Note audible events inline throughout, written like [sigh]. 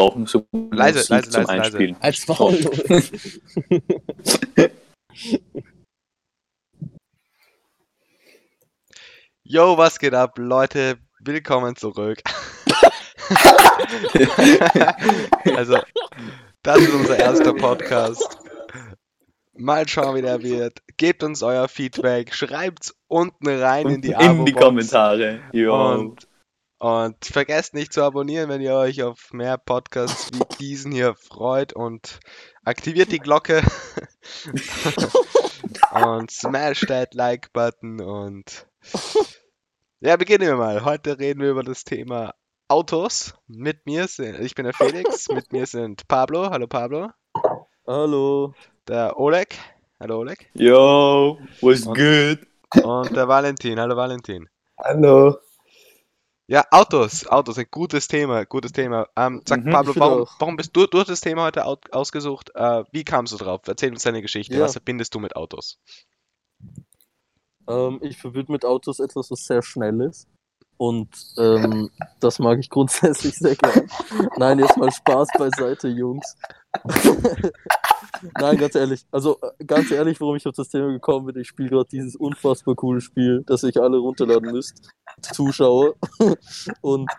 brauchen so Leise, Musik leise, zum leise, leise. Einspielen. Als Maul. [laughs] Yo, was geht ab, Leute? Willkommen zurück. [laughs] also, das ist unser erster Podcast. Mal schauen, wie der wird. Gebt uns euer Feedback, schreibt's unten rein in die, in die. Kommentare. Ja. Und, und vergesst nicht zu abonnieren, wenn ihr euch auf mehr Podcasts wie diesen hier freut und aktiviert die Glocke [laughs] und smash that Like-Button und ja, beginnen wir mal. Heute reden wir über das Thema Autos. Mit mir sind, ich bin der Felix, mit mir sind Pablo, hallo Pablo, Hallo. der Oleg, hallo Oleg Yo, was Und- good? und der Valentin, hallo Valentin. Hallo. Ja, Autos, Autos, ein gutes Thema, gutes Thema. Ähm, sag Mhm, Pablo, warum, warum bist du, du hast das Thema heute au ausgesucht? Äh, wie kamst du drauf? Erzähl uns deine Geschichte. Ja. Was verbindest du mit Autos? Ähm, ich verbinde mit Autos etwas, was sehr schnell ist. Und ähm, das mag ich [laughs] grundsätzlich sehr gern. Nein, jetzt mal Spaß beiseite, Jungs. [laughs] Nein, ganz ehrlich. Also, äh, ganz ehrlich, warum ich auf das Thema gekommen bin, ich spiele gerade dieses unfassbar coole Spiel, das ihr alle runterladen müsst. Zuschauer. [laughs] Und,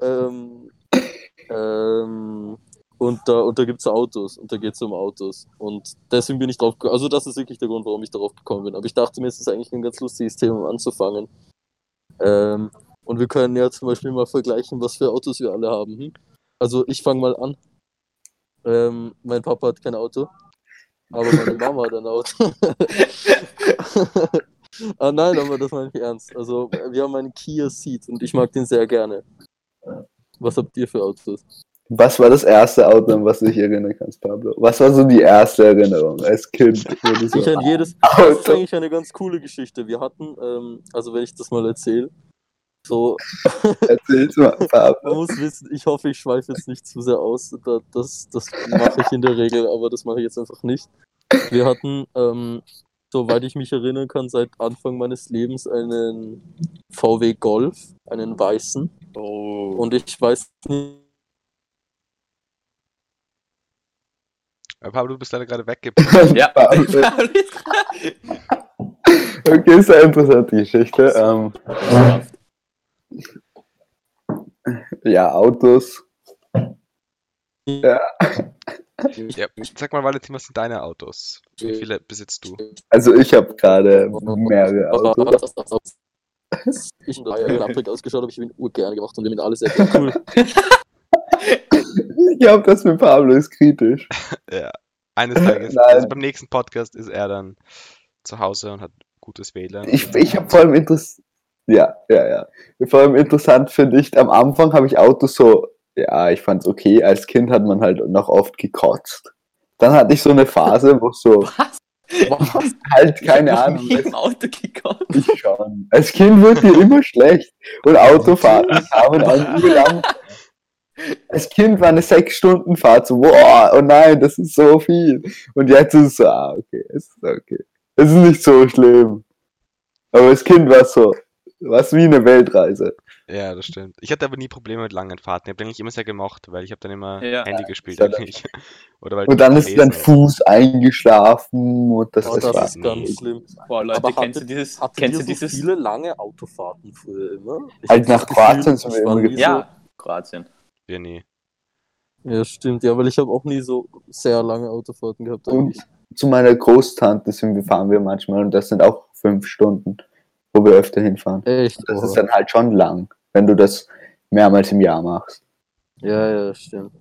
ähm, ähm, und da, und da gibt es Autos und da geht es um Autos. Und deswegen bin ich drauf gekommen. Also, das ist wirklich der Grund, warum ich darauf gekommen bin. Aber ich dachte mir, es ist eigentlich ein ganz lustiges Thema, um anzufangen. Ähm, und wir können ja zum Beispiel mal vergleichen, was für Autos wir alle haben. Hm? Also, ich fange mal an. Ähm, mein Papa hat kein Auto, aber meine [laughs] Mama hat ein Auto. [laughs] ah nein, aber das meine ich ernst. Also, wir haben einen Kia Ceed und ich mag den sehr gerne. Was habt ihr für Autos? Was war das erste Auto, an was du dich erinnern kannst, Pablo? Was war so die erste Erinnerung als Kind? so, Ich an jedes. Das ist eigentlich eine ganz coole Geschichte. Wir hatten, ähm, also wenn ich das mal erzähle, so, [laughs] Erzähl's mal, man muss wissen, ich hoffe, ich schweife jetzt nicht zu sehr aus. Da, das, das mache ich in der Regel, aber das mache ich jetzt einfach nicht. Wir hatten, ähm, soweit ich mich erinnern kann, seit Anfang meines Lebens einen VW Golf, einen weißen. Oh. Und ich weiß nicht, Äh, Pablo, du bist leider gerade [laughs] weggebrochen. ja. Pablo. [laughs] Okay, sehr interessante Geschichte. Ähm, ja, Autos. Ja, ja, sag mal, Valentin, was sind deine Autos? Wie viele besitzt du? also ich habe gerade mehrere Autos. ich habe ausgeschaut, aber ich bin urgern gemacht und wir haben ihn alle sehr. Cool. Ich glaube, das mit Pablo ist kritisch. [laughs] Ja, eines Tages, also beim nächsten Podcast ist er dann zu Hause und hat gutes WLAN. Ich, ich habe vor allem interessant. Ja, ja, ja. Vor allem interessant finde ich, am Anfang habe ich Autos so, ja, ich fand's okay. Als Kind hat man halt noch oft gekotzt. Dann hatte ich so eine Phase, wo so [laughs] Was? halt, keine Ahnung, Nie im Auto gekommen. ich schon. Als Kind wird dir immer schlecht. Und Autofahrten kamen an lang. Als Kind war eine sechs Stunden Fahrt so, boah, oh nein, das ist so viel. Und jetzt ist es so, ah, okay, es ist okay. Es ist nicht so schlimm. Aber als Kind war es so, was wie eine Weltreise. Ja, das stimmt. Ich hatte aber nie Probleme mit langen Fahrten. Ich habe eigentlich immer sehr gemocht, weil ich habe dann immer Ja. Handy gespielt Ja, eigentlich. [laughs] Oder weil Und dann ist dein. Fuß eingeschlafen und das, Oh, das, das war ist ganz schlimm. Boah, Leute, Aber kennst du hattet- dieses, Hattet kennst ihr du so dieses, viele lange Autofahrten früher immer? Ich Halt hab nach Kroatien sind wir immer gefahren. ja, Kroatien. Wir nie. Ja, stimmt. Ja, weil ich habe auch nie so sehr lange Autofahrten gehabt Und eigentlich. zu meiner Großtante sind wir, fahren wir manchmal und das sind auch fünf Stunden, wo wir öfter hinfahren. Echt? Das ist dann halt schon lang, wenn du das mehrmals im Jahr machst. Ja, ja, stimmt.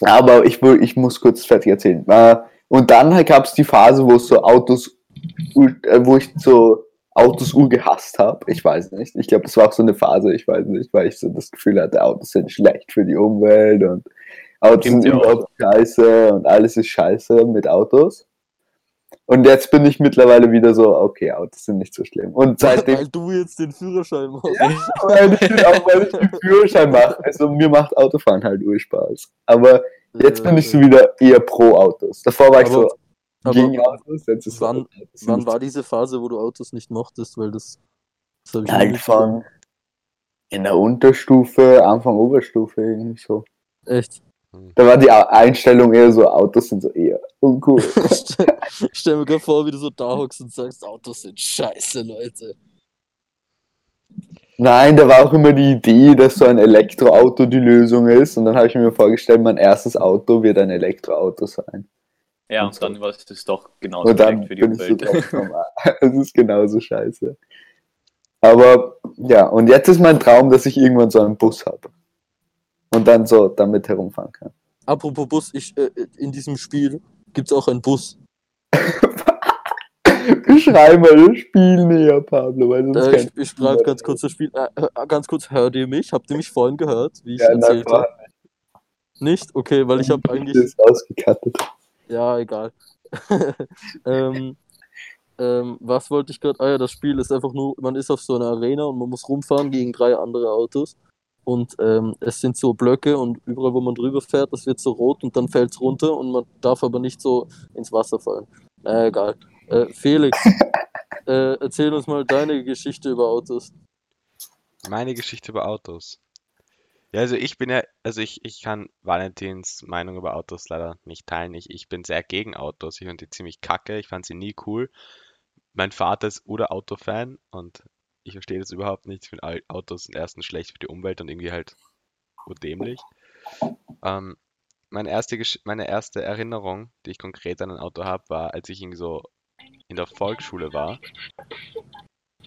Aber ich, ich muss kurz fertig erzählen. Äh, Und dann gab es die Phase, wo so Autos, äh, wo ich so Autos urgehasst habe. Ich weiß nicht. Ich glaube, das war auch so eine Phase, ich weiß nicht, weil ich so das Gefühl hatte, Autos sind schlecht für die Umwelt und Autos sind überhaupt scheiße und alles ist scheiße mit Autos. Und jetzt bin ich mittlerweile wieder so, okay, Autos sind nicht so schlimm. Und seitdem Weil du jetzt den Führerschein machst. weil ich, auch weil ich den Führerschein mache. Also mir macht Autofahren halt Urspaß. Aber jetzt bin ich so wieder eher pro Autos. Davor war ich Aber- so gegen Autos. Jetzt ist wann- Autos Wann war diese Phase, wo du Autos nicht mochtest? Weil das. das von in der Unterstufe, Anfang Oberstufe irgendwie so. Echt. Da war die Einstellung eher so, Autos sind so eher uncool. [laughs] Stell, mir gerade vor, wie du so da hockst und sagst, Autos sind scheiße, Leute. Nein, da war auch immer die Idee, dass so ein Elektroauto die Lösung ist. Und dann habe ich mir vorgestellt, mein erstes Auto wird ein Elektroauto sein. Ja, Und und so. dann war es doch genauso Und dann für die bin ich so Umwelt. es ist genauso scheiße. Aber ja, und jetzt ist mein Traum, dass ich irgendwann so einen Bus habe. Und dann so damit herumfahren kann. Apropos Bus, ich, äh, in diesem Spiel gibt es auch einen Bus. [laughs] Beschreib mal das Spiel näher, Pablo, weil sonst Äh, ich ich beschreibe ganz kurz das Spiel. Äh, äh, ganz kurz, hört ihr mich? Habt ihr mich vorhin gehört, wie ich ja, erzählt habe? Nicht? Okay, weil ich habe eigentlich. ist ausgekattet. Ja, egal. [laughs] ähm, ähm, was wollte ich gerade? Ah ja, das Spiel ist einfach nur, man ist auf so einer Arena und man muss rumfahren gegen drei andere Autos. Und ähm, es sind so Blöcke und überall, wo man drüber fährt, das wird so rot und dann fällt es runter und man darf aber nicht so ins Wasser fallen. Naja, egal. Äh, Felix, [laughs] äh, erzähl uns mal deine Geschichte über Autos. Meine Geschichte über Autos. Ja, also ich bin ja, also ich, ich kann Valentins Meinung über Autos leider nicht teilen. Ich, ich bin sehr gegen Autos. Ich finde die ziemlich kacke. Ich fand sie nie cool. Mein Vater ist Oder-Auto-Fan und ich verstehe das überhaupt nicht. Ich finde Au- Autos erstens schlecht für die Umwelt und irgendwie halt urdämlich. Ähm, meine erste, Gesch meine erste Erinnerung, die ich konkret an ein Auto habe, war, als ich irgendwie so in der Volksschule war.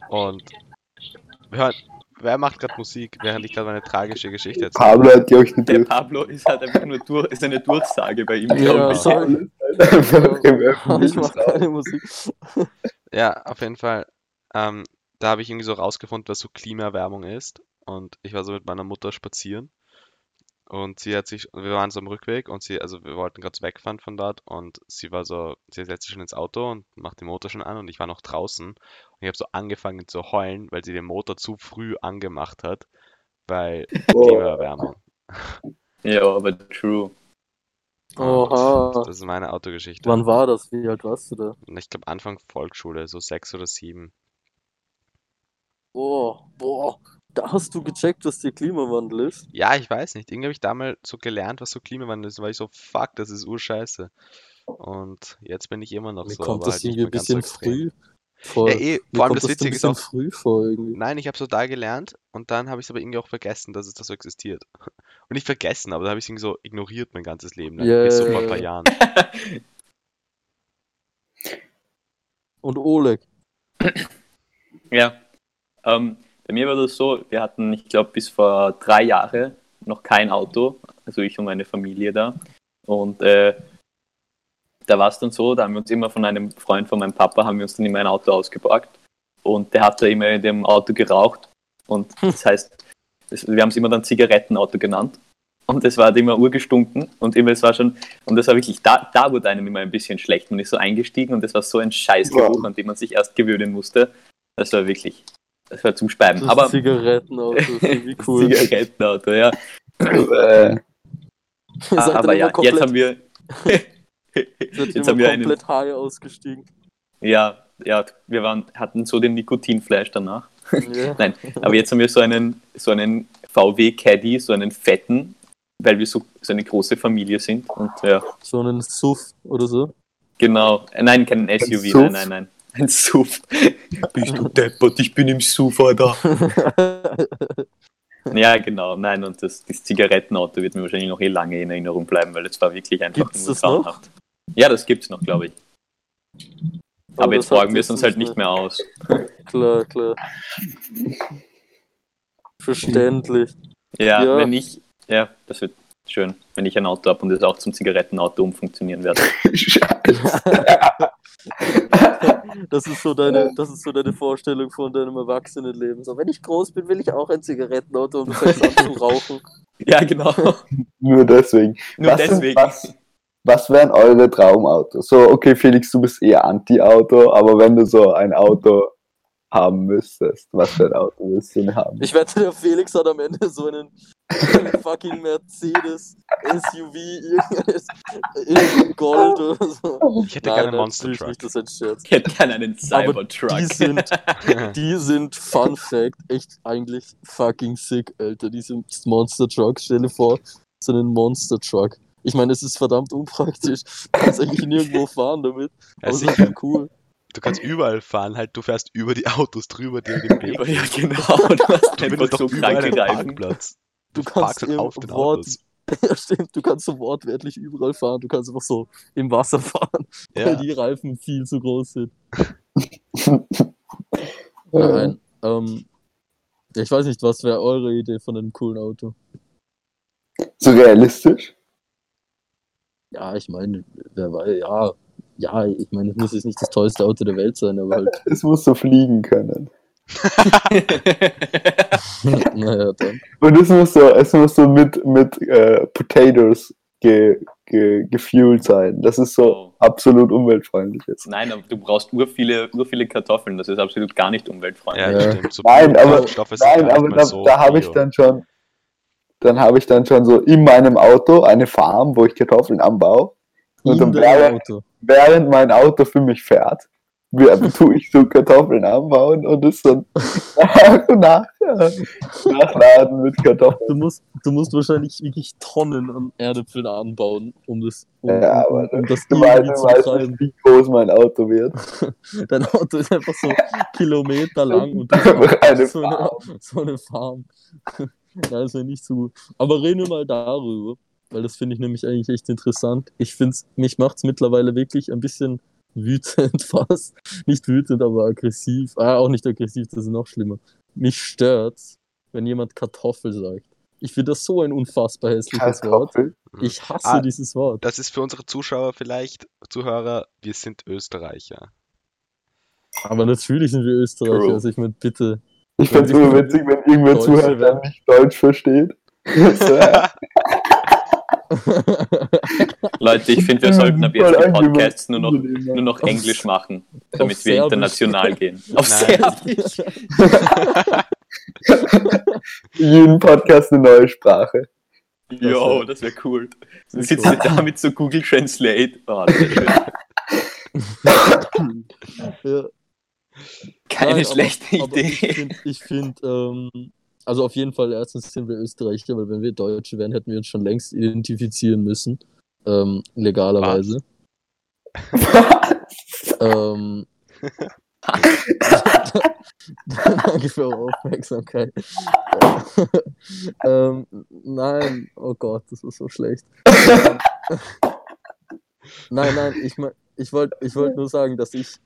Und hör, wer macht gerade Musik, während ich gerade meine tragische Geschichte erzähle? Pablo hat die euch nicht Der Pablo ist halt einfach nur durch, ist eine Durchsage bei ihm. Ja, sorry. [laughs] [laughs] Ich mache keine Musik. Ja, auf jeden Fall. Ähm, da habe ich irgendwie so rausgefunden, was so Klimaerwärmung ist. Und ich war so mit meiner Mutter spazieren. Und sie hat sich, wir waren so am Rückweg und sie, also wir wollten gerade wegfahren von dort und sie war so, sie setzt sich schon ins Auto und macht den Motor schon an und ich war noch draußen und ich habe so angefangen zu heulen, weil sie den Motor zu früh angemacht hat, weil [laughs] Oh. Klimaerwärmung. [laughs] Ja, aber true. Oha. Das ist meine Autogeschichte. Wann war das? Wie alt warst du da? Ich glaube Anfang Volksschule, so sechs oder sieben. Oh, boah. Da hast du gecheckt, was der Klimawandel ist. Ja, ich weiß nicht. Irgendwie habe ich damals so gelernt, was so Klimawandel ist, weil ich so, fuck, das ist urscheiße. Und jetzt bin ich immer noch Mir so, kommt aber das halt irgendwie ein ganz so bisschen extrem. früh vor. Ja, eh, Mir vor allem kommt das Witzige ist bisschen auch, früh vor irgendwie. nein, ich habe so da gelernt und dann habe ich es aber irgendwie auch vergessen, dass es das so existiert. [laughs] Und nicht vergessen, aber da habe ich es irgendwie so ignoriert mein ganzes Leben lang. Bis so vor ein paar Yeah. Jahren. Und Oleg. Ja. Ähm, bei mir war das so, wir hatten, ich glaube, bis vor drei Jahren noch kein Auto, also ich und meine Familie da. Und äh, da war es dann so, da haben wir uns immer von einem Freund von meinem Papa, haben wir uns dann immer ein Auto ausgeborgt. Und der hat da immer in dem Auto geraucht. Und [laughs] das heißt, das, wir haben es immer dann Zigarettenauto genannt. Und es war halt immer urgestunken und immer, es war schon, und das war wirklich, da, da wurde einem immer ein bisschen schlecht. Man ist so eingestiegen und das war so ein Scheißgeruch, an dem man sich erst gewöhnen musste. Das war wirklich, das war zum Speiben. Das Aber Zigarettenauto, wie cool. [laughs] Zigarettenauto, ja. Äh, seid aber ja, [laughs] jetzt haben wir, jetzt haben wir einen, komplett high ausgestiegen. ja, ja, wir waren, hatten so den Nikotinfleisch danach. Ja. [laughs] Nein, aber jetzt haben wir so einen, so einen VW Caddy, so einen fetten, weil wir so, so eine große Familie sind. Und ja, So einen Suff oder so. genau. Äh, Nein, kein SUV, nein, nein, nein. Ein SUV. Bist du deppert, ich bin im SUV, Alter. [laughs] Ja, genau, nein, und das, das Zigarettenauto wird mir wahrscheinlich noch eh lange in Erinnerung bleiben, weil es war wirklich einfach Gibt's nur grauenhaft. Ja, das gibt's noch, glaube ich. Aber, Aber jetzt borgen wir es uns halt nicht nicht mehr aus. [laughs] Klar, klar. Verständlich. Ja, Ja. wenn ich, ja, das wird schön, wenn ich ein Auto habe und es auch zum Zigarettenauto umfunktionieren werde. Scheiße. [laughs] Das ist so deine, das ist so deine Vorstellung von deinem Erwachsenenleben. So, wenn ich groß bin, will ich auch ein Zigarettenauto und fängst an zu rauchen. [laughs] Ja, genau. Nur deswegen. Nur was, sind- deswegen. was, was wären eure Traumautos? So, okay, Felix, du bist eher Anti-Auto, aber wenn du so ein Auto haben müsstest, was für ein Auto willst du haben? Ich wette, der Felix hat am Ende so einen [laughs] fucking Mercedes SUV, irgendeines, irgendein Gold oder so. Ich hätte gerne einen nein, Monster Truck. nicht, das ist ein Scherz. Ich hätte gerne einen Aber Cybertruck. die sind, [laughs] die sind, Fun Fact, echt eigentlich fucking sick, Alter. Diese Monster Trucks, stell dir vor, so einen Monster Truck. Ich meine, es ist verdammt unpraktisch. Du kannst eigentlich nirgendwo [laughs] fahren damit. Ja, Aber es ist sicher. cool. Du kannst überall fahren, halt, du fährst über die Autos drüber, die Weg Ja, genau. Du hast einfach findest so doch überall einen. Parkplatz. Du kannst im auf den Wort, Autos. [laughs] ja stimmt, du kannst so wortwörtlich überall fahren. Du kannst einfach so im Wasser fahren, weil Ja. die Reifen viel zu groß sind. [laughs] Äh, Nein. Ähm, ich weiß nicht, was wäre eure Idee von einem coolen Auto? So realistisch? Ja, ich meine, wer weiß, ja, ja, ich meine, es muss jetzt nicht das tollste Auto der Welt sein, aber halt, [laughs] Es muss so fliegen können. Naja, [laughs] dann. Und es muss so, es muss so mit, mit äh, Potatoes ge, ge, gefuelt sein. Das ist so Oh. absolut umweltfreundlich jetzt. Nein, aber du brauchst ur viele, ur viele Kartoffeln. Das ist absolut gar nicht umweltfreundlich. Ja. So Nein, aber- Nein, nicht aber da, so da habe ich dann schon, dann habe ich dann schon so in meinem Auto eine Farm, wo ich Kartoffeln anbaue. Und dann während, Auto. während mein Auto für mich fährt, wir- tue ich so Kartoffeln anbauen und es dann nach nach nachladen mit Kartoffeln. Du musst, du musst wahrscheinlich wirklich Tonnen an Erdäpfeln anbauen, um das, um, Ja, um, aber um das Du weißt, zu weißt nicht, wie groß mein Auto wird. [laughs] Dein Auto ist einfach so Kilometer lang und du [laughs] eine so, eine, so eine Farm. [laughs] ja, das wäre nicht so gut. Aber reden wir mal darüber, weil das finde ich nämlich eigentlich echt interessant. Ich finde mich macht es mittlerweile wirklich ein bisschen wütend [laughs] fast. Nicht wütend, aber aggressiv. Ah, auch nicht aggressiv, das ist noch schlimmer. Mich stört's, wenn jemand Kartoffel sagt. Ich finde das so ein unfassbar hässliches Wort. Kartoffel. Ich hasse Ah, dieses Wort. Das ist für unsere Zuschauer vielleicht, Zuhörer, wir sind Österreicher. Aber natürlich sind wir Österreicher. True. Also ich meine, bitte. Ich fände es die witzig, wenn irgendwer Deutsche zuhört, der werden. nicht Deutsch versteht. [laughs] [laughs] [laughs] Leute, ich finde, wir sollten ab jetzt die. Podcasts nur noch, nur noch Englisch machen, damit wir Serbisch. international gehen. [laughs] Auf Nein. Serbisch. [laughs] Jeden Podcast eine neue Sprache. Jo, das wäre cool. Dann sitzen wir da mit so Google Translate. Oh, ja. Keine Nein, aber- schlechte aber Ich Idee. finde, ich find, ähm, also auf jeden Fall, erstens sind wir Österreicher, weil wenn wir Deutsche wären, hätten wir uns schon längst identifizieren müssen. Ähm, legalerweise. Ähm, [laughs] Danke für eure Aufmerksamkeit. ähm, nein, oh Gott, das ist so schlecht. nein, nein, ich, mein, ich wollte ich wollt nur sagen, dass ich,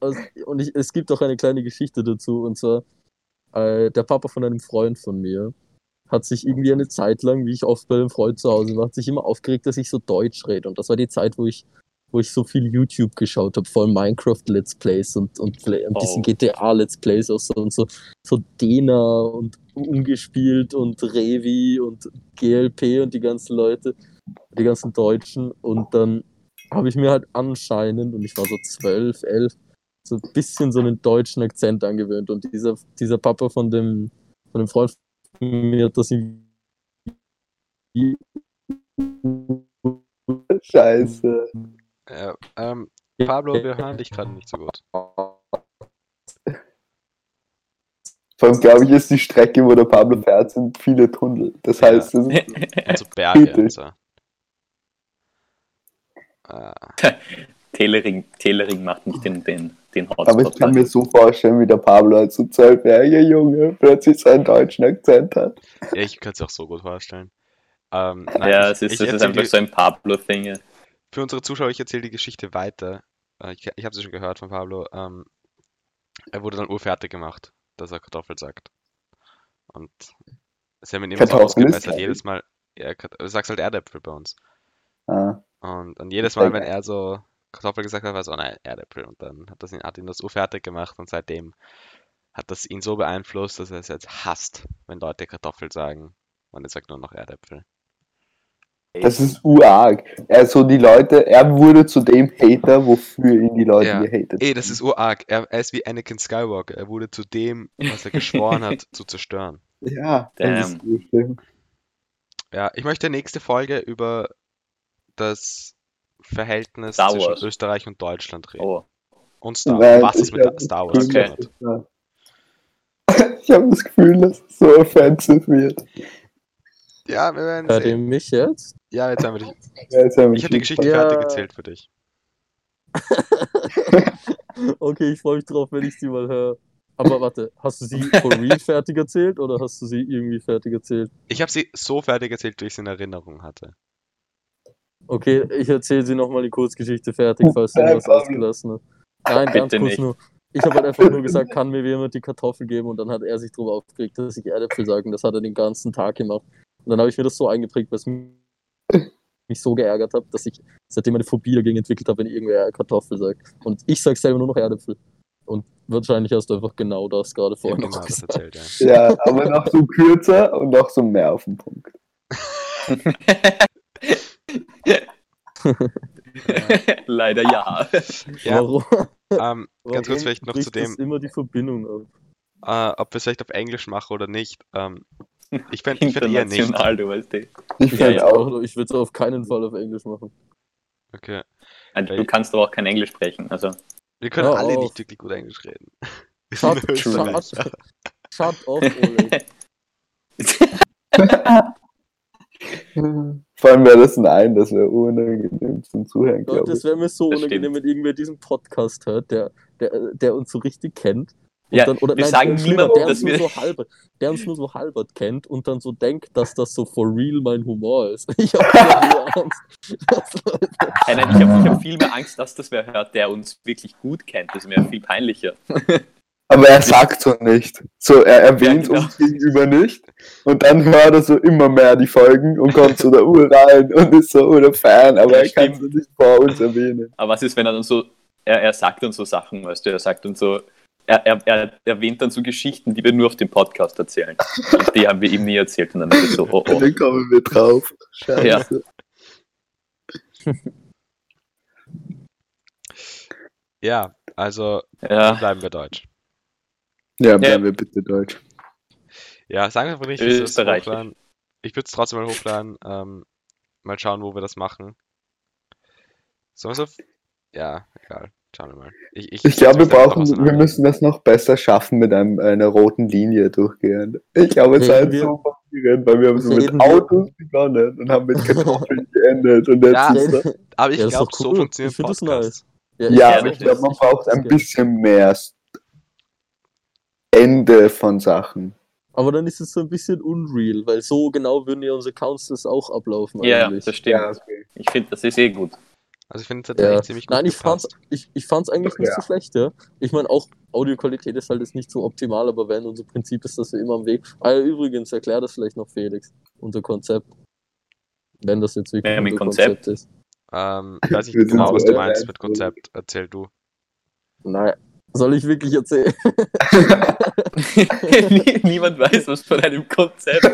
und ich, es gibt auch eine kleine Geschichte dazu, und zwar, äh, der Papa von einem Freund von mir hat sich irgendwie eine Zeit lang, wie ich oft bei einem Freund zu Hause war, hat sich immer aufgeregt, dass ich so Deutsch rede. Und das war die Zeit, wo ich wo ich so viel YouTube geschaut habe, vor allem Minecraft Let's Plays und, und ein bisschen Oh. GTA Let's Plays auch so und so, so Dena und umgespielt und Revi und GLP und die ganzen Leute, die ganzen Deutschen und dann habe ich mir halt anscheinend, und ich war so zwölf, elf, so ein bisschen so einen deutschen Akzent angewöhnt und dieser, dieser Papa von dem, von dem Freund von mir hat das irgendwie Scheiße. Ja, ähm, Pablo, wir hören dich gerade nicht so gut. Vor allem, glaube ich, ist die Strecke, wo der Pablo fährt, sind viele Tunnel. Das heißt, das [laughs] ist, Und so Berge Bitte. und so. Äh, Telering, Telering macht nicht den, den, den Hotspot. aber ich kann mir so vorstellen, wie der Pablo als so zwölfjähriger Junge plötzlich seinen deutschen Akzent hat. ja, ich kann es auch so gut vorstellen. Ähm, nein, ja, ich, es ist, ich das ist einfach die, so ein Pablo-Thing. Für unsere Zuschauer, ich erzähle die Geschichte weiter. Äh, ich ich habe sie schon gehört von Pablo. Ähm, er wurde dann urfertig gemacht, dass er Kartoffel sagt. Und sie haben ihn immer so ausgebessert. Jedes Mal, du sagst halt Erdäpfel bei uns. Ah, Und dann jedes Mal, Sehr wenn er so Kartoffel gesagt hat, war es, oh nein, Erdäpfel. Und dann hat, das ihn, hat ihn das urfertig gemacht und seitdem hat das ihn so beeinflusst, dass er es jetzt hasst, wenn Leute Kartoffel sagen. Und er sagt nur noch Erdäpfel. das ist urarg. Also die Leute, er wurde zu dem Hater, wofür ihn die Leute Ja. gehatet Ey, das ist urarg. Er, er ist wie Anakin Skywalker. Er wurde zu dem, was er [laughs] geschworen hat, zu zerstören. Ja, das ist Damn. so schlimm. Ja, ich möchte nächste Folge über das Verhältnis zwischen Wars. Österreich und Deutschland reden. Oh, Und Star Weil was ich mit [laughs] hab Star Wars. Ja. Ich habe das Gefühl, dass es so offensiv wird. Ja, wir werden Hört ihr sehen. mich jetzt? Ja, jetzt haben wir dich. Ja, jetzt haben wir Ich habe die Geschichte Ja. fertig erzählt für dich. [laughs] Okay, ich freue mich drauf, wenn ich sie mal höre. Aber warte, hast du sie for real [laughs] fertig erzählt oder hast du sie irgendwie fertig erzählt? Ich habe sie so fertig erzählt, wie ich sie in Erinnerung hatte. Okay, ich erzähle sie nochmal die Kurzgeschichte fertig, falls du Nein, was ausgelassen hast. Nein, ganz Bitte kurz nicht. nur. Ich habe halt einfach nur gesagt, kann mir jemand die Kartoffel geben und dann hat er sich darüber aufgeregt, dass ich Erdäpfel sage und das hat er den ganzen Tag gemacht. Und dann habe ich mir das so eingeprägt, was mich so geärgert hat, dass ich seitdem eine Phobie dagegen entwickelt habe, wenn irgendwer Kartoffel sagt. Und ich sage selber nur noch Erdäpfel. Und wahrscheinlich hast du einfach genau das gerade vorhin habe noch genau gesagt. erzählt, ja. Ja, aber noch so kürzer und noch so mehr auf den Punkt. [laughs] [laughs] [laughs] Leider ja. Ja, Warum? ähm, ganz kurz vielleicht noch zu dem, immer die Verbindung ab. äh, ob wir es vielleicht auf Englisch machen oder nicht. Ähm, ich fände ich fänd eher nicht. Du weißt eh. Ich fand ja, auch. ich würde es auf keinen Fall auf Englisch machen. Okay. Also, du kannst aber auch kein Englisch sprechen. Also, Wir können Hör alle auf. nicht wirklich gut Englisch reden. [laughs] Shut, shut, shut off, Oleg. [laughs] Vor allem wäre das ein Ein, das wäre unangenehm zum Zuhören, Ja, glaube das wäre mir so Das unangenehm, stimmt. wenn irgendwer diesen Podcast hört, der, der, der uns so richtig kennt. Und Ja, dann, oder wir nein, sagen niemandem, der uns, dass nur wir- so halbert, der uns nur so halbert kennt und dann so denkt, dass das so for real mein Humor ist. [laughs] Ich habe [laughs] Angst. Nein, nein, ich habe hab viel mehr Angst, dass das wer hört, der uns wirklich gut kennt. Das ist mir viel peinlicher. [laughs] Aber er sagt so nicht. So, er erwähnt Ja, genau. uns gegenüber nicht. Und dann hört er so immer mehr die Folgen und kommt zu der Uhr rein und ist so oder Fan, aber Ja, er kann es nicht vor uns erwähnen. Aber was ist, wenn er dann so, er, er sagt dann so Sachen, weißt du, er sagt dann so, er, er, er erwähnt dann so Geschichten, die wir nur auf dem Podcast erzählen. Und die haben wir ihm nie erzählt. Und dann ist so, oh, Und oh. [laughs] dann kommen wir drauf. Scheiße. Ja, [laughs] also Ja, bleiben wir deutsch. Ja, bleiben wir bitte deutsch. Ja, sagen wir einfach nicht, wie es ist. Hochladen. Ich würde es trotzdem mal hochladen. Ähm, mal schauen, wo wir das machen. Sollen wir so. Ja, egal. Schauen wir mal. Ich, Ich glaube, wir brauchen, wir müssen das noch besser schaffen mit einem, einer roten Linie durchgehen. Ich glaube, es Reden wir- so faszinierend, weil wir haben so mit Autos begonnen und haben mit [laughs] Kartoffeln geendet. Und jetzt Ja, ist [laughs] das, Aber ich Ja, ist glaube, doch so cool. funktioniert Ich das Podcasts. Ja, ja, Ja, aber ich glaube, man ich- braucht ein bisschen mehr Ende von Sachen. Aber dann ist es so ein bisschen unreal, weil so genau würden ja unsere Councils auch ablaufen ja, eigentlich. das stimmt. okay. Ich finde, das ist eh gut. Also ich finde, es hat Ja. ziemlich gut Nein, ich fand's, gepasst. ich, ich fand's eigentlich nicht Ja. so schlecht, ja. Ich meine, auch Audioqualität ist halt jetzt nicht so optimal, aber wenn unser Prinzip ist, dass wir immer am Weg. Ah ja, übrigens, erklär das vielleicht noch Felix, unser Konzept. Wenn das jetzt wirklich Ja, unser Konzept. ist. Ähm, [laughs] ich weiß nicht Wir sind genau, was du meinst ja. mit Konzept. Erzähl du. Nein, soll ich wirklich erzählen? [laughs] [laughs] Nie- Niemand weiß was von einem Konzept. [laughs]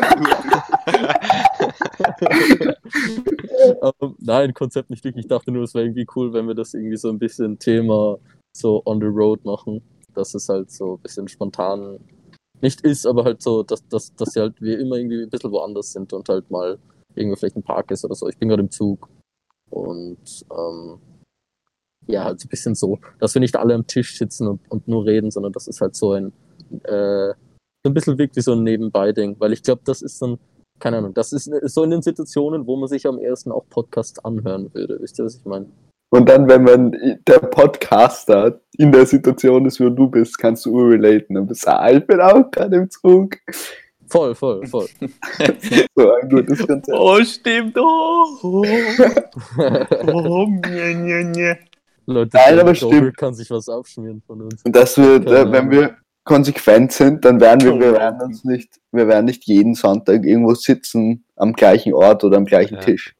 ähm, nein, Konzept nicht wirklich. Ich dachte nur, es wäre irgendwie cool, wenn wir das irgendwie so ein bisschen Thema so on the road machen. Dass es halt so ein bisschen spontan nicht ist, aber halt so, dass, dass, dass sie halt wir immer irgendwie ein bisschen woanders sind und halt mal irgendwo vielleicht ein Park ist oder so. Ich bin gerade im Zug. Und ähm, ja, halt so ein bisschen so, dass wir nicht alle am Tisch sitzen und, und nur reden, sondern das ist halt so ein äh, so ein bisschen wirkt wie so ein Nebenbei-Ding, weil ich glaube, das ist dann, keine Ahnung, das ist so in den Situationen, wo man sich am ersten auch Podcasts anhören würde. Wisst ihr, was ich meine? Und dann, wenn man der Podcaster in der Situation ist, wo du bist, kannst du relaten. Und bist ah, ich bin auch gerade im Zug. Voll, voll, voll. [laughs] So ein gutes Konzept. [laughs] Oh, stimmt. Oh, [laughs] oh, oh, nye, nye, nye. Leute, Nein, der aber stimmt. kann sich was abschmieren von uns. Und dass wir, Keine äh, wenn wir konsequent sind, dann werden wir, wir werden uns nicht, wir werden nicht jeden Sonntag irgendwo sitzen am gleichen Ort oder am gleichen Ja. Tisch.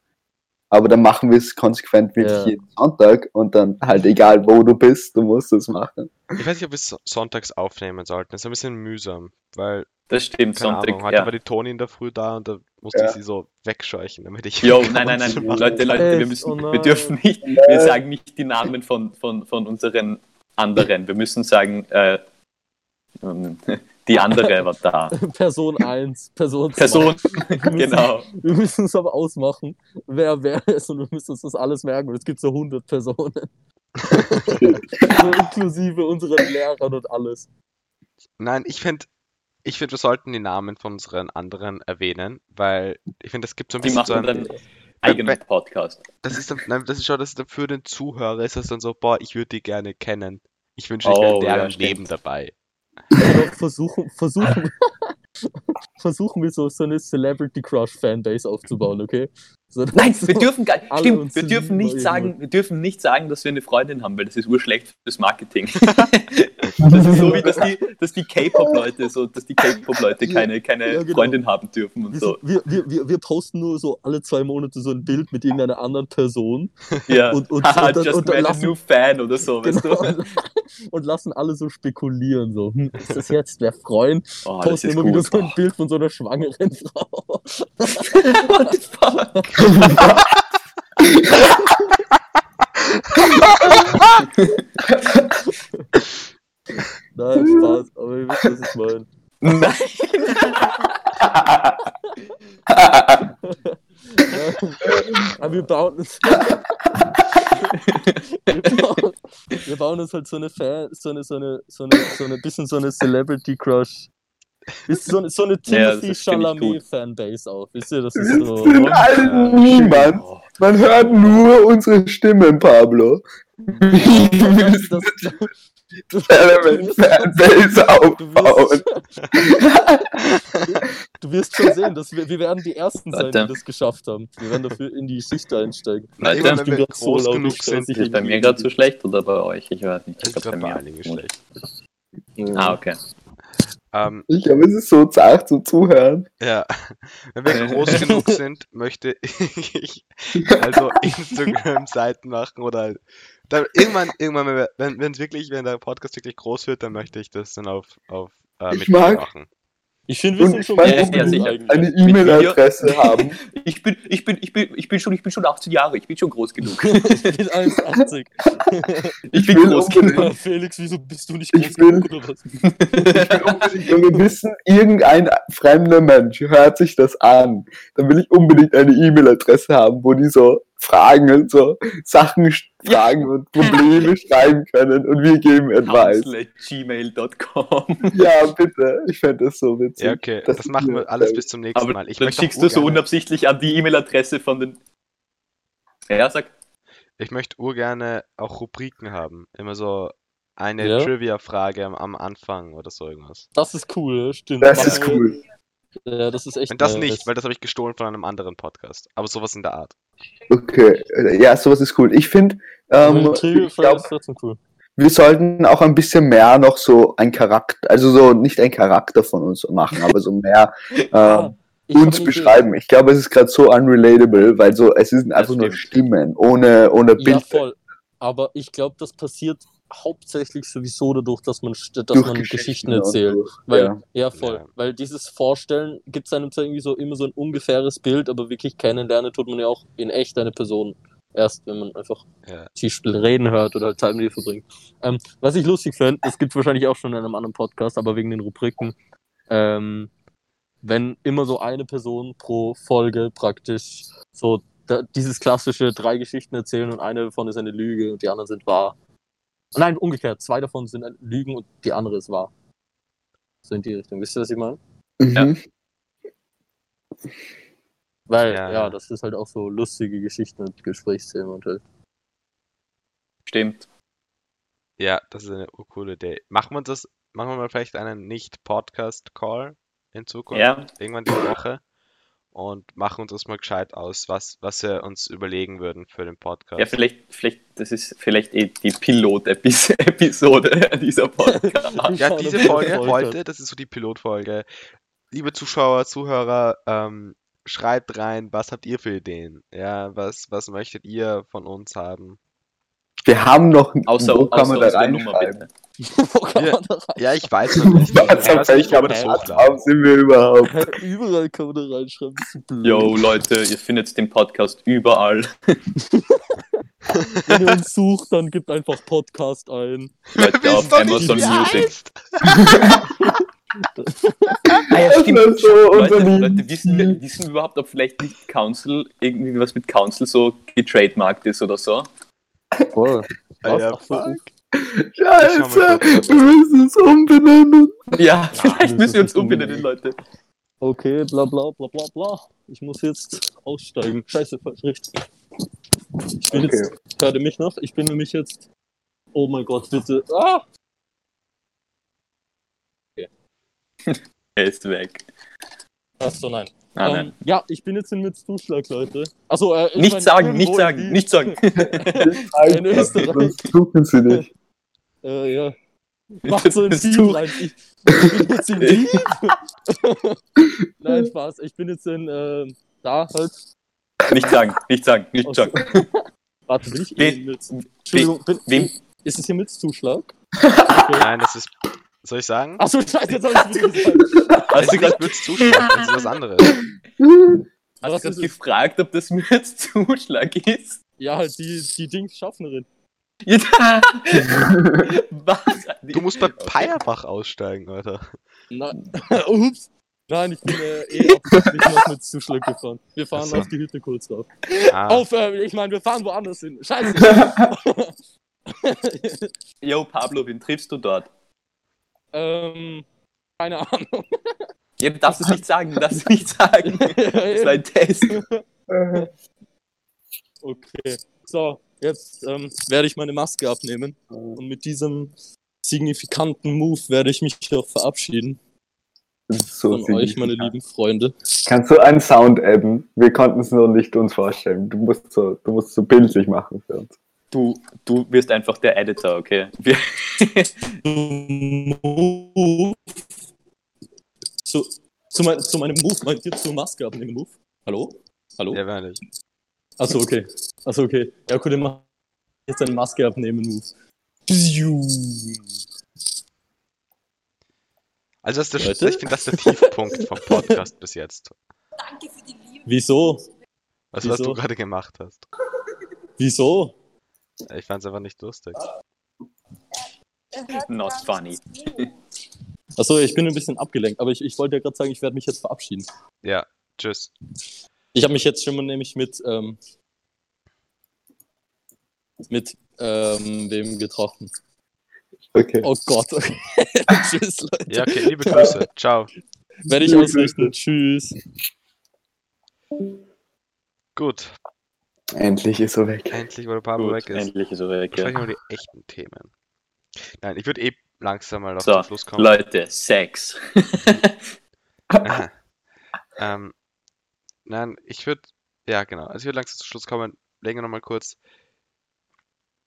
Aber dann machen wir es konsequent wirklich Ja. jeden Sonntag und dann halt egal wo du bist, du musst es machen. Ich weiß nicht, ob wir es sonntags aufnehmen sollten. Das ist ein bisschen mühsam, weil, Das stimmt, Sonntag. Ahnung, heute ja. war die Toni in der Früh da und da musste Ja. ich sie so wegscheuchen, damit ich. Jo, [laughs] nein, nein, nein, [laughs] Machen. Leute, Leute, wir müssen, Oh wir dürfen nicht, wir sagen nicht die Namen von, von, von unseren anderen. Wir müssen sagen, äh, [laughs] ähm, die andere war da. [laughs] Person 1, Person 2. Person, [laughs] Wir müssen- genau. Wir müssen es aber ausmachen, wer wer ist und wir müssen uns das alles merken. Und es gibt so 100 Personen. [laughs] so inklusive unseren Lehrern und alles. Nein, ich fände ich finde, wir sollten die Namen von unseren anderen erwähnen, weil ich finde, es gibt so ein Die bisschen so machen ein, dann eigenen Podcast. das ist dann, nein, das ist schon, das ist dann für den Zuhörer ist das dann so, boah, ich würde die gerne kennen. Ich wünsche, ich Oh, wäre ja, deren stimmt. Leben dabei. Oder versuchen, versuchen, [laughs] versuchen wir so, so eine Celebrity Crush Fanbase aufzubauen, okay? So, Nein, wir dürfen gar stimmt, wir dürfen nicht sagen, wir dürfen nicht sagen, dass wir eine Freundin haben, weil das ist urschlecht fürs Marketing. [laughs] Das ist so wie, dass die, dass die K-Pop-Leute, so, dass die K-Pop-Leute keine, keine ja, genau. Freundin haben dürfen und wir, so. wir, wir, wir, posten nur so alle zwei Monate so ein Bild mit irgendeiner anderen Person [laughs] Ja, und- und- [laughs] Haha, und just und a lassen- new fan oder so, weißt genau, du? und, und lassen alle so spekulieren. So, hm, ist das jetzt der Freund? Oh, Posten immer wieder gut. so ein Bild von so einer schwangeren Frau. What the fuck? Nein, Spaß, aber ihr wisst, was ich meine. Nein. Aber wir bauen uns. wir, bauen, wir bauen uns halt so eine Fan, so eine, so eine, so eine, so eine bisschen so eine Celebrity Crush. Ist so, eine- so [laughs] eine Ja, Timothy das finde ich Chalamet gut. Fanbase auf. Wisst ihr, das ist so. sind alle niemand. Oh, Man hört nur unsere Stimmen, Pablo. Das, das, Element Fanbase aufbauen? du wirst schon sehen, dass wir, wir werden die Ersten sein, Warte. die das geschafft haben. Wir werden dafür in die Geschichte einsteigen. Leute, wenn bin wir grad so groß laut, genug sind, nicht, ist bei mir gerade so schlecht oder bei euch? Ich weiß nicht. ist Ich gerade bei mir. schlecht. Ah, okay. Ähm, Ich glaube, es ist so zart zum Zuhören. ja, [laughs] wenn wir groß genug sind, möchte ich [laughs] also Instagram-Seiten machen oder halt- dann irgendwann, irgendwann, wenn es wirklich, wenn der Podcast wirklich groß wird, dann möchte ich das dann auf, auf äh, Ich mag- machen. Ich finde, wir Und sind ich schon weiß Ja, eigentlich. Eine E-Mail-Adresse [laughs] haben. Ich bin, ich bin, ich bin, ich bin schon, ich bin schon 18 Jahre. Ich bin schon groß genug. [laughs] Ich bin 1,80. [laughs] Ich bin will groß genug. Felix, wieso bist du nicht Ich groß will- genug oder was? Wenn wir wissen, irgendein fremder Mensch hört sich das an, dann will ich unbedingt eine E-Mail-Adresse haben, wo die so Fragen und so Sachen fragen und Probleme [laughs] schreiben können und wir geben Advice. gmail.com. Ja, bitte. Ich fände das so witzig. Ja, okay, Das das, machen mir- wir alles bis zum nächsten Aber Mal. Ich dann schickst du so unabsichtlich an die E-Mail-Adresse von den. Ja, sag. Ich möchte urgerne auch Rubriken haben. Immer so eine Ja? Trivia-Frage am, am Anfang oder so irgendwas. Das ist cool, ja, stimmt. Das Machen ist cool. Ja, das ist echt Und das nicht, weil das habe ich gestohlen von einem anderen Podcast. Aber sowas in der Art. Okay. Ja, sowas ist cool. Ich finde, ähm, ich cool. wir sollten auch ein bisschen mehr noch so ein Charakter, also so nicht ein Charakter von uns machen, aber so mehr [laughs] äh, Ah, ich hab uns beschreiben. Ich glaube, es ist gerade so unrelatable, weil so es sind einfach nur. Stimmen ohne ohne Idee. Ja, Bild. voll. Aber ich glaube, das passiert hauptsächlich sowieso dadurch, dass man, dass durch man Geschichten Geschichten erzählt. so. Weil, ja. ja. voll. Ja. Weil dieses Vorstellen gibt es einem zwar irgendwie so immer so ein ungefähres Bild, aber wirklich kennenlernen tut man ja auch in echt eine Person. Erst wenn man einfach Ja. die Spiel reden hört oder halt Zeit mit ihr verbringt. Ähm, was ich lustig fände, das gibt wahrscheinlich auch schon in einem anderen Podcast, aber wegen den Rubriken, ähm, wenn immer so eine Person pro Folge praktisch so da, dieses klassische drei Geschichten erzählen und eine davon ist eine Lüge und die anderen sind wahr. Nein, umgekehrt, zwei davon sind Lügen und die andere ist wahr. So in die Richtung. Wisst ihr, was ich meine? Mhm. Weil, Ja, ja, ja. das ist halt auch so lustige Geschichten und Gesprächsthemen und halt. Stimmt. Ja, das ist eine coole Idee. Machen wir uns das, machen wir mal vielleicht einen Nicht-Podcast-Call in Zukunft. Ja. Irgendwann die Woche. Und machen uns das mal gescheit aus, was, was wir uns überlegen würden für den Podcast. Ja, vielleicht, vielleicht, das ist vielleicht eh die Pilot-Episode [laughs] dieser Podcast. Ja, [laughs] diese Folge heute, das ist so die Pilotfolge. Liebe Zuschauer, Zuhörer, ähm, schreibt rein, was habt ihr für Ideen? Ja, was, was möchtet ihr von uns haben? Wir haben noch Außer, wo kann außer man da reinschreiben? [laughs] Wo kann Ja. man da rein? Ja, ich weiß noch nicht. Was das das hochladen. sind wir überhaupt. [laughs] Überall kann man da reinschreiben. Das ist blöd. Yo, Leute, ihr findet den Podcast überall. [laughs] Wenn ihr uns sucht, dann gebt einfach Podcast ein. Leute auf Amazon Music. Ah, ja, stimmt. so Leute, Leute wissen, wir, wissen wir überhaupt, ob vielleicht nicht Council, irgendwie was mit Council so getrademarkt ist oder so? Voll. Ah, Ach so, fuck. Scheiße, wir müssen es umbenennen. Ja, vielleicht müssen wir uns umbenennen, Leute. Okay, bla bla bla bla bla. Ich muss jetzt aussteigen. Scheiße, falsch richtig. Ich bin Okay. jetzt, hört ihr mich noch? Ich bin nämlich jetzt. Oh mein Gott, bitte. Ah! [laughs] Er ist weg. Achso, nein. Ah, ähm, ja, ich bin jetzt in Mützzuschlag, Leute. Achso, äh, ich Nicht sagen, nicht sagen, [laughs] in nicht sagen. In Österreich. Suchen sie dich. Äh, ja. [laughs] Mach so ein Team rein. Ich, ich bin jetzt in Wien. [laughs] Nein, Spaß. Ich bin jetzt in, äh, da halt. Nicht sagen, nicht sagen, nicht sagen. Warte, bin ich in Mütz? Entschuldigung, bin, wem- ist es hier Mützzuschlag? Okay. Nein, das ist. Soll ich sagen? Achso, scheiße, jetzt hab ich wieder gesagt. [laughs] Hast du gerade Würd's zuschlagen, das ist was anderes. [laughs] hast du ist es? gefragt, ob das mir jetzt Zuschlag ist? Ja, halt die, die Dingsschaffnerin. Ja. Was? Du musst bei Peierbach aussteigen, Alter. Na, [laughs] ups. Nein, ich bin äh, eh absichtlich noch mit Zuschlag gefahren. Wir fahren Ach so. auf die Hütte kurz drauf. Ah, Auf, äh, ich meine, wir fahren woanders hin. Scheiße. Yo, Pablo, wen triffst du dort? ähm, keine Ahnung. Ja, du darfst es nicht sagen, du darfst es nicht sagen. [laughs] Das war ein Test. Okay. So, jetzt ähm, werde ich meine Maske abnehmen. Und mit diesem signifikanten Move werde ich mich auch verabschieden ist so von euch, meine lieben Freunde. Kannst du einen Sound adden? Wir konnten es nur nicht uns vorstellen. Du musst so, du musst so bildlich machen für uns. Du, du wirst einfach der Editor, okay? Wir. Zu, zu, mein, zu meinem Move, meint ihr zur Maske abnehmen Move? Hallo? Hallo? ja, werde ich. Achso, okay. Achso, okay. Ja, gut, dann mach jetzt eine Maske abnehmen Move. Also, das ist der, ich finde, das ist der Tiefpunkt vom Podcast bis jetzt. Danke für die Liebe. Wieso? Was, was Wieso? du gerade gemacht hast. Wieso? Ich fand es einfach nicht lustig. Not nicht funny. Achso, ich bin ein bisschen abgelenkt, aber ich, ich wollte ja gerade sagen, ich werde mich jetzt verabschieden. Ja, tschüss. Ich habe mich jetzt schon mal nämlich mit, ähm, mit, ähm, wem getroffen. Okay. Oh Gott, okay. [laughs] Tschüss, Leute. Ja, okay, liebe Grüße. Ciao. Werde ich ausrichten. Tschüss. Gut, Endlich ist er weg. endlich, wo der Pablo gut, weg ist. endlich ist er weg. Sprechen wir Ja. über die echten Themen. Nein, ich würde eh langsam mal auf So, den Schluss kommen. Leute, Sex. [laughs] ähm, nein, ich würde, ja genau, also ich würde langsam zum Schluss kommen. Legen wir nochmal kurz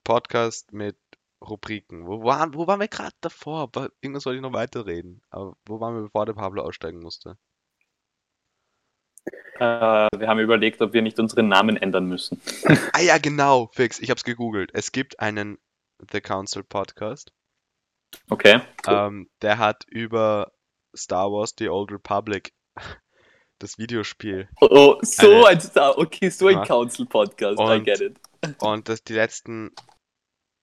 Podcast mit Rubriken. Wo waren, wo waren wir gerade davor? Wa- Irgendwas wollte ich noch weiterreden. Aber wo waren wir, bevor der Pablo aussteigen musste? Äh, wir haben überlegt, ob wir nicht unseren Namen ändern müssen. Ah ja, genau, fix. Ich habe es gegoogelt. Es gibt einen The Council Podcast. Okay. Ähm, der hat über Star Wars The Old Republic [laughs] das Videospiel Oh, oh so Eine- ein Star. Okay, so ein Ja. Council-Podcast. I Und- get it. und das, die letzten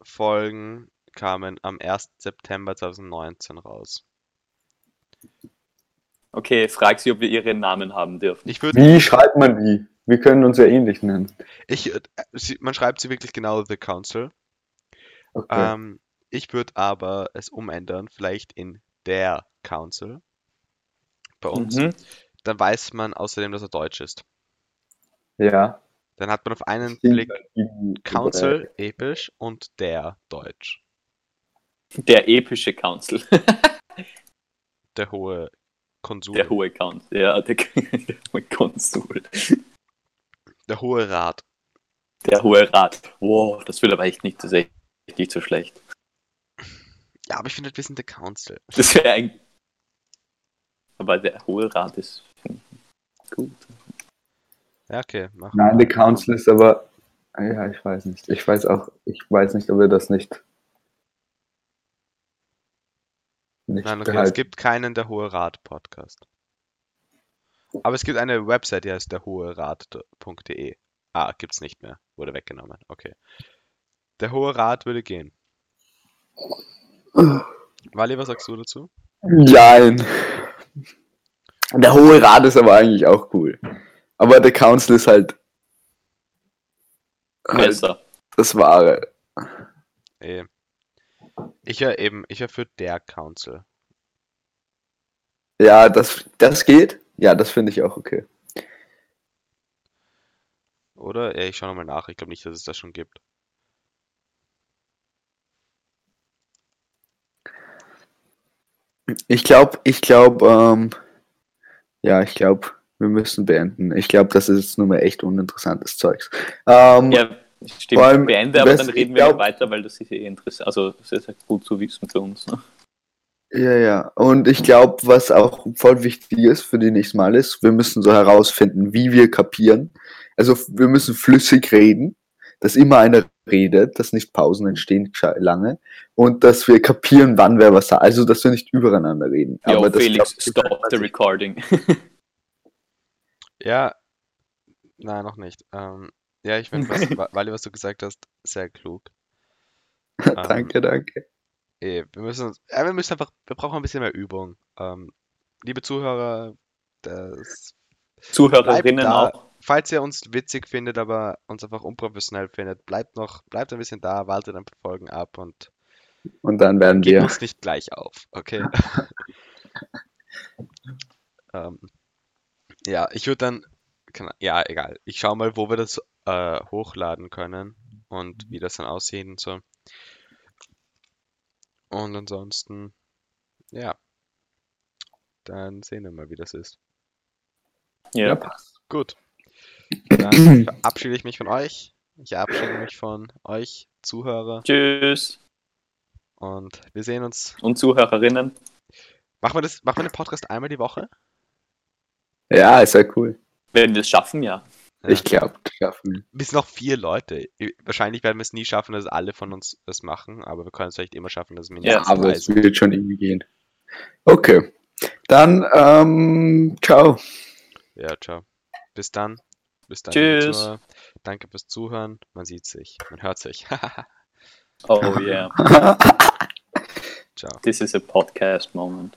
Folgen kamen am 1. September 2019 raus. Okay, frag sie, ob wir ihre Namen haben dürfen. Ich würde, Wie schreibt man die? Wir können uns ja ähnlich nennen. ich, äh, sie, man schreibt sie wirklich genau The Council. Okay. Ähm, ich würde aber es umändern, vielleicht in der Council bei uns. Mhm. Dann weiß man außerdem, dass er deutsch ist. ja. Dann hat man auf einen Stimmt, Blick Council, episch und der deutsch. Der epische Council. [laughs] Der hohe Konsul. Der hohe Council. Ja, der, [laughs] der hohe Konsul. Der hohe Rat. Der hohe Rat. Wow, das will aber echt nicht, das ist echt nicht so schlecht. Ja, aber ich finde, wir sind der Council. Das wäre eigentlich. Aber der hohe Rat ist gut. Ja, okay, mach. Nein, der Council ist aber. Ja, ich weiß nicht. Ich weiß auch, ich weiß nicht, ob wir das nicht. nicht Nein, okay, es gibt keinen Der Hohe Rat Podcast. Aber es gibt eine Website, die heißt derhoherat.de. Ah, gibt's nicht mehr. Wurde weggenommen. Okay. Der Hohe Rat würde gehen. Wally, was sagst du dazu? Nein. Der Hohe Rat ist aber eigentlich auch cool. Aber der Council ist halt, halt Besser. das Wahre. Eh. Ich wäre eben, ich wäre für der Council. Ja, das, das geht. Ja, das finde ich auch okay. Oder? Ja, ich schaue nochmal nach. Ich glaube nicht, dass es das schon gibt. Ich glaube, ich glaube, ähm, ja, ich glaube, wir müssen beenden. Ich glaube, das ist jetzt nur mehr echt uninteressantes Zeugs. Ähm, Ja, stimmt. Vor allem, Beende, aber dann reden wir glaub- weiter, weil das ist eh interessant. Also, ist halt gut zu wissen für uns. Ne? Ja, ja. Und ich glaube, was auch voll wichtig ist für die nächsten Mal ist, wir müssen so herausfinden, wie wir kapieren. Also wir müssen flüssig reden, dass immer einer redet, dass nicht Pausen entstehen lange und dass wir kapieren, wann wer was sagt. Also dass wir nicht übereinander reden. Ja, das Felix, glaub ich, stop the recording. [laughs] Ja, nein, noch nicht. Ähm, ja, ich finde, Wally, was du gesagt hast, sehr klug. [laughs] danke, danke. Eh, wir müssen uns, ja, wir müssen einfach, wir brauchen ein bisschen mehr Übung. Ähm, liebe Zuhörer, das, Zuhörerinnen auch. Falls ihr uns witzig findet, aber uns einfach unprofessionell findet, bleibt noch, bleibt ein bisschen da, wartet ein paar Folgen ab und Und dann werden wir. uns nicht gleich auf, okay? [laughs] ähm, ja, ich würde dann, ja, egal. Ich schaue mal, wo wir das äh, hochladen können und wie das dann aussehen und so. Und ansonsten, ja, dann sehen wir mal, wie das ist. Ja. passt. Gut. Dann [clears throat] verabschiede ich mich von euch. Ich verabschiede mich von euch, Zuhörer. Tschüss. Und wir sehen uns. Und Zuhörerinnen. Machen wir das, machen wir den Podcast einmal die Woche? Ja, ist ja cool. Wenn wir es schaffen, ja. Ja. Ich glaube, das schaffen wir. Wir sind noch vier Leute. Wahrscheinlich werden wir es nie schaffen, dass alle von uns das machen, aber wir können es vielleicht immer schaffen, dass es mindestens Ja, Aber es wird schon irgendwie gehen. Okay. Dann, ähm, ciao. Ja, ciao. Bis dann. Bis dann. Tschüss. Danke fürs Zuhören. Man sieht sich. Man hört sich. [laughs] Oh yeah. [laughs] ciao. This is a podcast moment.